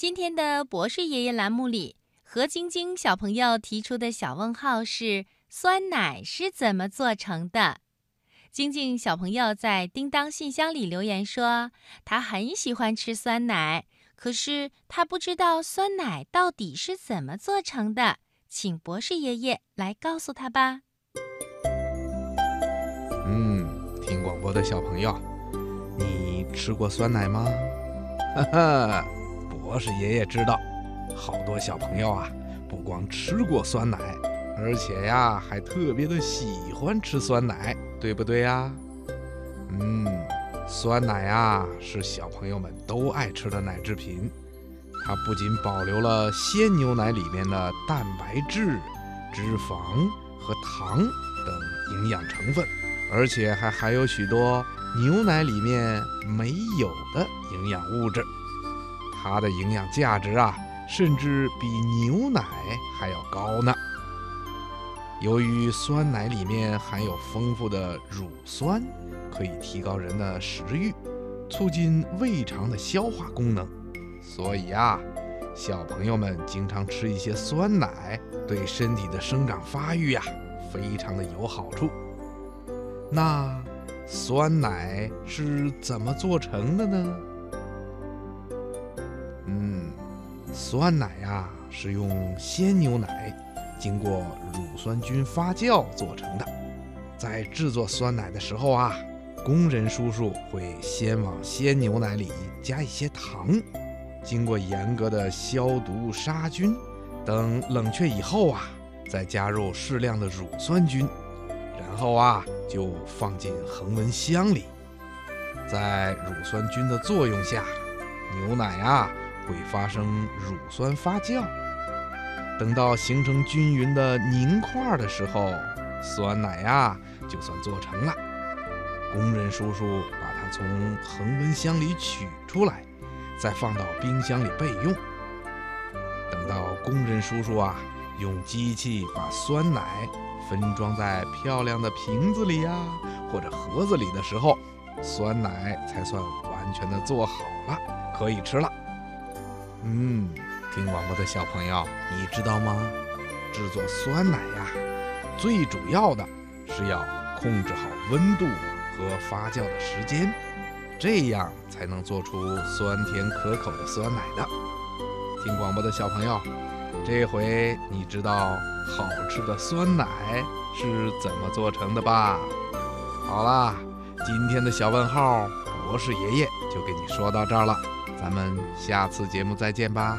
今天的博士爷爷栏目里，何晶晶小朋友提出的小问号是：酸奶是怎么做成的？晶晶小朋友在叮当信箱里留言说，他很喜欢吃酸奶，可是他不知道酸奶到底是怎么做成的，请博士爷爷来告诉他吧。嗯，听广播的小朋友，你吃过酸奶吗？哈哈，博士爷爷知道，好多小朋友啊，不光吃过酸奶，而且呀，还特别的喜欢吃酸奶，对不对呀？嗯，酸奶啊，是小朋友们都爱吃的奶制品，它不仅保留了鲜牛奶里面的蛋白质、脂肪和糖等营养成分。而且还含有许多牛奶里面没有的营养物质，它的营养价值啊，甚至比牛奶还要高呢。由于酸奶里面含有丰富的乳酸，可以提高人的食欲，促进胃肠的消化功能，所以啊，小朋友们经常吃一些酸奶，对身体的生长发育呀，非常的有好处。那酸奶是怎么做成的呢？酸奶呀是用鲜牛奶经过乳酸菌发酵做成的。在制作酸奶的时候啊，工人叔叔会先往鲜牛奶里加一些糖，经过严格的消毒杀菌，等冷却以后啊，再加入适量的乳酸菌。然后啊，就放进恒温箱里，在乳酸菌的作用下，牛奶啊会发生乳酸发酵。等到形成均匀的凝块的时候，酸奶呀就算做成了。工人叔叔把它从恒温箱里取出来，再放到冰箱里备用。等到工人叔叔啊用机器把酸奶。分装在漂亮的瓶子里呀，或者盒子里的时候，酸奶才算完全的做好了，可以吃了。嗯，听广播的小朋友，你知道吗？制作酸奶呀，最主要的是要控制好温度和发酵的时间，这样才能做出酸甜可口的酸奶的。听广播的小朋友。这回你知道好吃的酸奶是怎么做成的吧？好啦，今天的小问号，博士爷爷就给你说到这儿了，咱们下次节目再见吧。